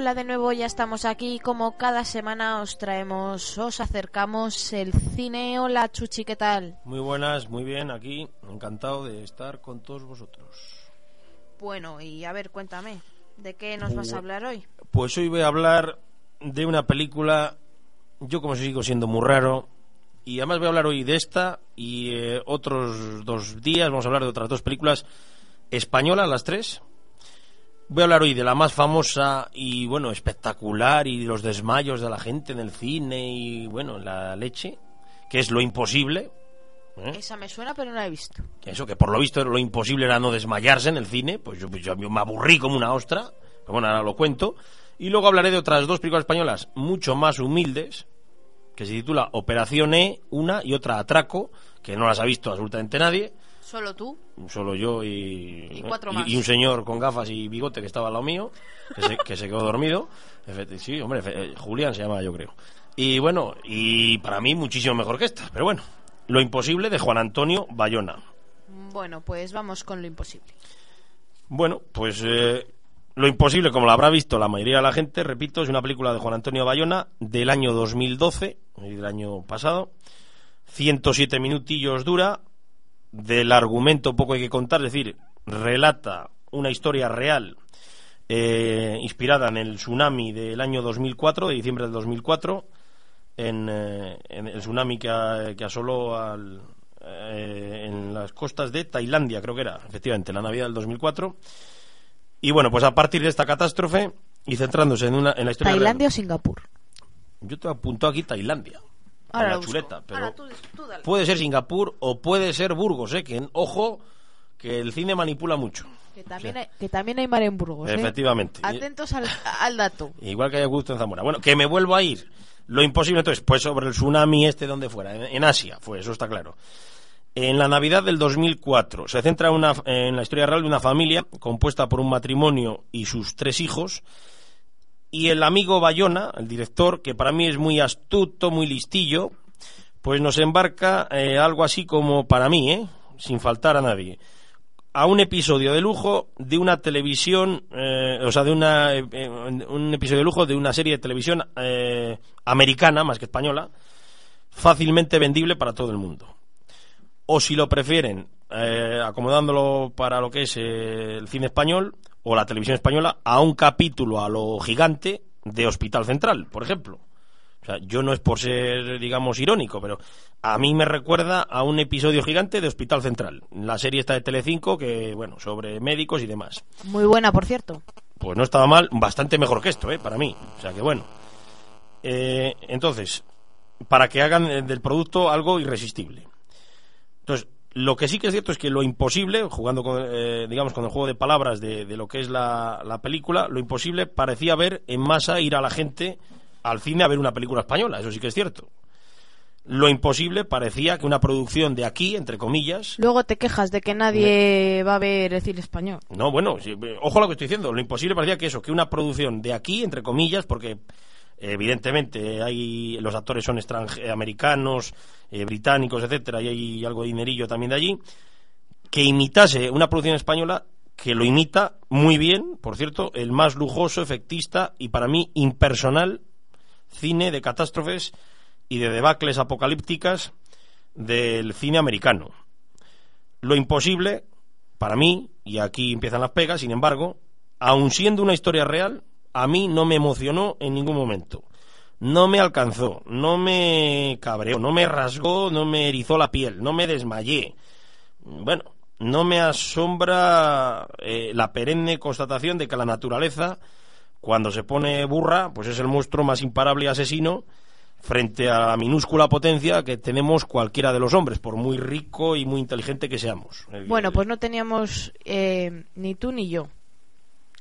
Hola de nuevo, ya estamos aquí. Como cada semana os traemos, os acercamos el cine. Hola Chuchi, ¿qué tal? Muy buenas, muy bien, aquí. Encantado de estar con todos vosotros. Bueno, y a ver, cuéntame, ¿de qué nos vas a hablar hoy? Pues hoy voy a hablar de una película, yo como sigo siendo muy raro, y además voy a hablar hoy de esta y eh, otros dos días vamos a hablar de otras dos películas españolas, las tres, Voy a hablar hoy de la más famosa y, bueno, espectacular y los desmayos de la gente en el cine y, bueno, la leche, que es Lo Imposible. ¿eh? Esa me suena, pero no la he visto. Eso, que por lo visto lo imposible era no desmayarse en el cine, pues yo, pues yo me aburrí como una ostra, pero bueno, ahora lo cuento. Y luego hablaré de otras dos películas españolas mucho más humildes, que se titula Operación E, una y otra Atraco, que no las ha visto absolutamente nadie ¿Solo tú? Solo yo y, y, cuatro más. y, un señor con gafas y bigote que estaba al lado mío, que se, que se quedó dormido. Sí, hombre, eh, Julián se llama, yo creo. Y bueno, y para mí muchísimo mejor que esta. Pero bueno, Lo Imposible de Juan Antonio Bayona. Bueno, pues vamos con Lo Imposible. Bueno, pues eh, Lo Imposible, como lo habrá visto la mayoría de la gente, repito, es una película de Juan Antonio Bayona del año 2012, del año pasado. 107 minutillos dura, del argumento poco hay que contar, es decir, relata una historia real eh, inspirada en el tsunami del año 2004, de diciembre del 2004, en, eh, en el tsunami que, que asoló al, eh, en las costas de Tailandia, creo que era, efectivamente, la Navidad del 2004. Y bueno, pues a partir de esta catástrofe y centrándose en, una, en la historia. ¿Tailandia o Singapur? Yo te apunto aquí Tailandia. Ahora la chuleta, pero Ahora tú- tú dale. puede ser Singapur o puede ser Burgos, ¿eh? que ojo que el cine manipula mucho. Que también, hay, que también hay mar en Burgos. ¿eh? Efectivamente. Atentos al, al dato. Igual que hay gusto en Zamora. Bueno, que me vuelvo a ir. Lo imposible entonces, pues sobre el tsunami este donde fuera, en, en Asia, fue, eso está claro. En la Navidad del 2004 se centra una- en la historia real de una familia compuesta por un matrimonio y sus tres hijos. Y el amigo Bayona, el director, que para mí es muy astuto, muy listillo, pues nos embarca eh, algo así como para mí, ¿eh? sin faltar a nadie, a un episodio de lujo de una televisión, eh, o sea, de una, eh, un episodio de lujo de una serie de televisión americana, más que española, fácilmente vendible para todo el mundo. O si lo prefieren, acomodándolo para lo que es el cine español o la televisión española, a un capítulo a lo gigante de Hospital Central, por ejemplo. O sea, yo no es por ser, digamos, irónico, pero a mí me recuerda a un episodio gigante de Hospital Central. La serie está de Telecinco, que, bueno, sobre médicos y demás. Muy buena, por cierto. Pues no estaba mal, bastante mejor que esto, ¿eh? Para mí. O sea que bueno. Eh, entonces, para que hagan eh, del producto algo irresistible. Entonces, lo que sí que es cierto es que lo imposible, jugando con, eh, digamos, con el juego de palabras de, de lo que es la, la película, lo imposible parecía ver en masa ir a la gente al cine a ver una película española, eso sí que es cierto. Lo imposible parecía que una producción de aquí, entre comillas, Luego te quejas de que nadie va a ver el cine español. no, bueno, eh, ojo a lo que estoy diciendo. Lo imposible parecía que eso, que una producción de aquí, entre comillas, porque evidentemente hay los actores son americanos, eh, británicos, etcétera, y hay algo de dinerillo también de allí, que imitase una producción española que lo imita muy bien, por cierto, el más lujoso, efectista y para mí impersonal cine de catástrofes y de debacles apocalípticas del cine americano. Lo imposible, para mí, y aquí empiezan las pegas, sin embargo, aun siendo una historia real, a mí no me emocionó en ningún momento. No me alcanzó, no me cabreó, no me rasgó, no me erizó la piel, no me desmayé. bueno, no me asombra eh, la perenne constatación de que la naturaleza, cuando se pone burra, pues es el monstruo más imparable y asesino frente a la minúscula potencia que tenemos cualquiera de los hombres, por muy rico y muy inteligente que seamos. Bueno, pues no teníamos eh, ni tú ni yo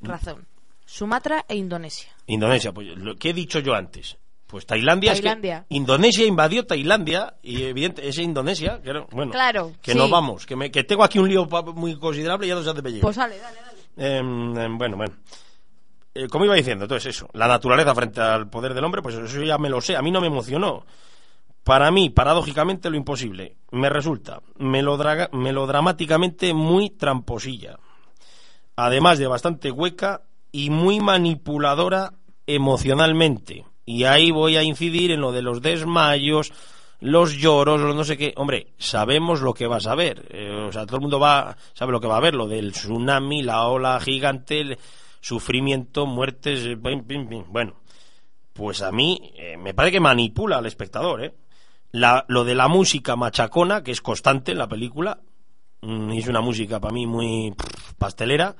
razón. Sumatra e Indonesia. Indonesia, pues lo que he dicho yo antes. Pues Tailandia, Tailandia. es que Indonesia invadió Tailandia y evidente es Indonesia, que no- bueno, Claro, que sí. no vamos, que, me- que tengo aquí un lío muy considerable y ya no sé dónde me. Pues dale, dale, dale. Em, em, bueno, bueno. Eh, como iba diciendo, entonces eso, la naturaleza frente al poder del hombre, pues eso ya me lo sé, a mí no me emocionó. Para mí, paradójicamente, lo imposible me resulta melodra- melodramáticamente muy tramposilla. Además de bastante hueca y muy manipuladora emocionalmente. Y ahí voy a incidir en lo de los desmayos, los lloros, los no sé qué. Hombre, sabemos lo que vas a ver. Eh, o sea, todo el mundo va, sabe lo que va a ver, lo del tsunami, la ola gigante, el sufrimiento, muertes, eh, pim, pim, pim. Bueno, pues a mí eh, me parece que manipula al espectador, ¿eh? La- lo de la música machacona, que es constante en la película, mm, es una música para mí muy pastelera,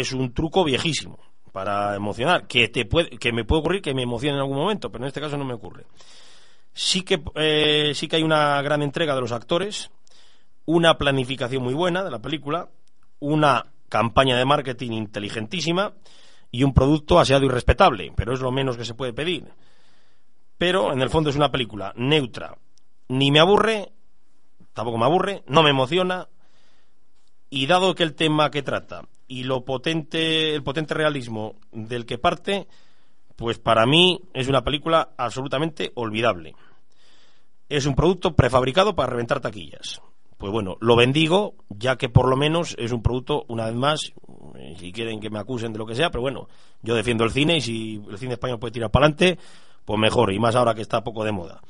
es un truco viejísimo para emocionar, que te puede, que me puede ocurrir que me emocione en algún momento, pero en este caso no me ocurre. Sí que eh, sí que hay una gran entrega de los actores, una planificación muy buena de la película, una campaña de marketing inteligentísima y un producto aseado y respetable, pero es lo menos que se puede pedir. Pero en el fondo es una película neutra, ni me aburre, tampoco me aburre, no me emociona y dado que el tema que trata y lo potente, el potente realismo del que parte, pues para mí es una película absolutamente olvidable. Es un producto prefabricado para reventar taquillas. Pues bueno, lo bendigo, ya que por lo menos es un producto, una vez más, eh, si quieren que me acusen de lo que sea, pero bueno, yo defiendo el cine y si el cine español puede tirar para adelante, pues mejor, y más ahora que está poco de moda.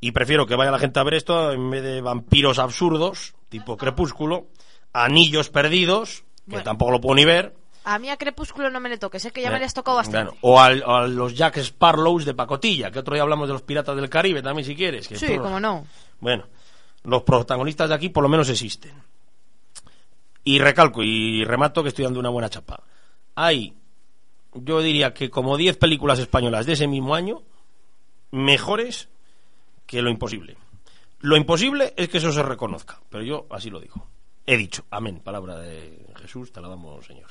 Y prefiero que vaya la gente a ver esto en vez de vampiros absurdos, tipo Crepúsculo, anillos perdidos, que Bueno. tampoco lo puedo ni ver, A mí a Crepúsculo no me le toques, es que ya eh, me le has tocado bastante. bueno, o, al- a los Jack Sparrows de pacotilla, que otro día hablamos de los piratas del Caribe también si quieres. que sí, como no. Bueno, los protagonistas de aquí por lo menos existen. Y recalco y remato que estoy dando una buena chapa. Hay, yo diría que como 10 películas españolas de ese mismo año, mejores que lo imposible. Lo imposible es que eso se reconozca, pero yo así lo digo. He dicho, amén, palabra de Jesús, te la damos, Señor.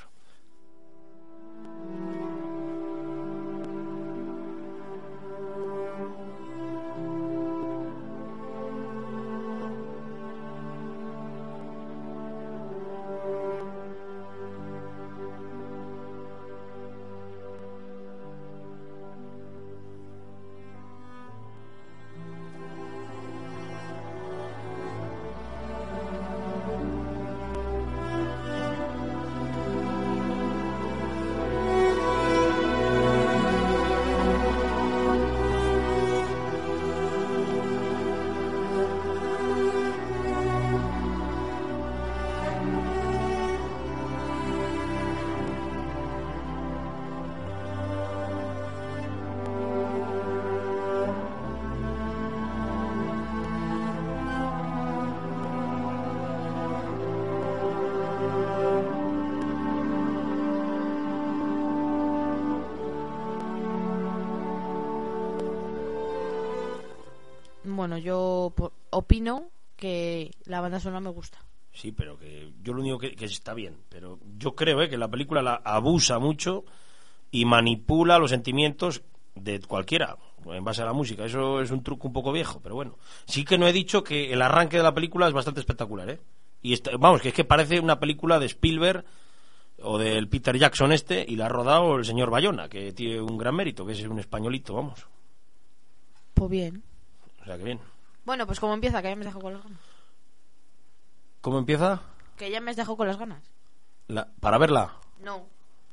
Bueno, yo opino que la banda sonora me gusta. Sí, pero que yo lo único que, que está bien, pero yo creo eh, que la película la abusa mucho y manipula los sentimientos de cualquiera en base a la música. Eso es un truco un poco viejo, pero bueno. Sí que no he dicho que el arranque de la película es bastante espectacular, ¿eh? Y está- vamos, que es que parece una película de Spielberg o del Peter Jackson este y la ha rodado el señor Bayona, que tiene un gran mérito, que es un españolito, vamos. Pues bien. O sea, que bien. Bueno, pues como empieza, que ya me dejado con las ganas. ¿Cómo empieza? Que ya me has dejado con las ganas. La- para verla. No,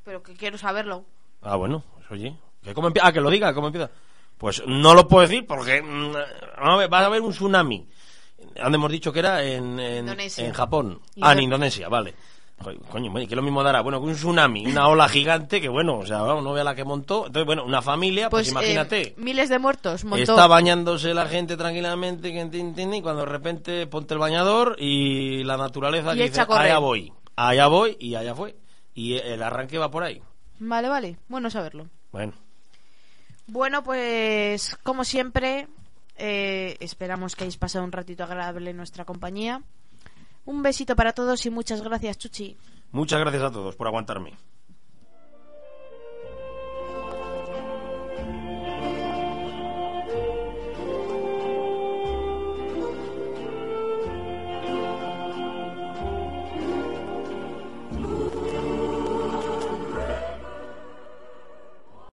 pero que quiero saberlo. Ah, bueno, pues oye. ¿Que cómo empie- ah, que lo diga, ¿cómo empieza? Pues no lo puedo decir porque mm, a ver, va a haber un tsunami. ¿Dónde hemos dicho que era? En, en, en Japón. Ah, en Indonesia, vale. Coño, bueno, ¿y qué lo mismo dará? Bueno, que un tsunami, una ola gigante, que bueno, o sea, vamos, no vea la que montó. Entonces, bueno, una familia, pues, Pues, imagínate. eh, miles de muertos. Montó. Está bañándose la gente tranquilamente, que y cuando de repente ponte el bañador y la naturaleza Y que dice, allá voy, allá voy y allá fue. Y el arranque va por ahí. Vale, vale. Bueno saberlo. Bueno, Bueno, pues como siempre, eh, esperamos que hayáis pasado un ratito agradable en nuestra compañía. Un besito para todos y muchas gracias, Chuchi. muchas gracias a todos por aguantarme.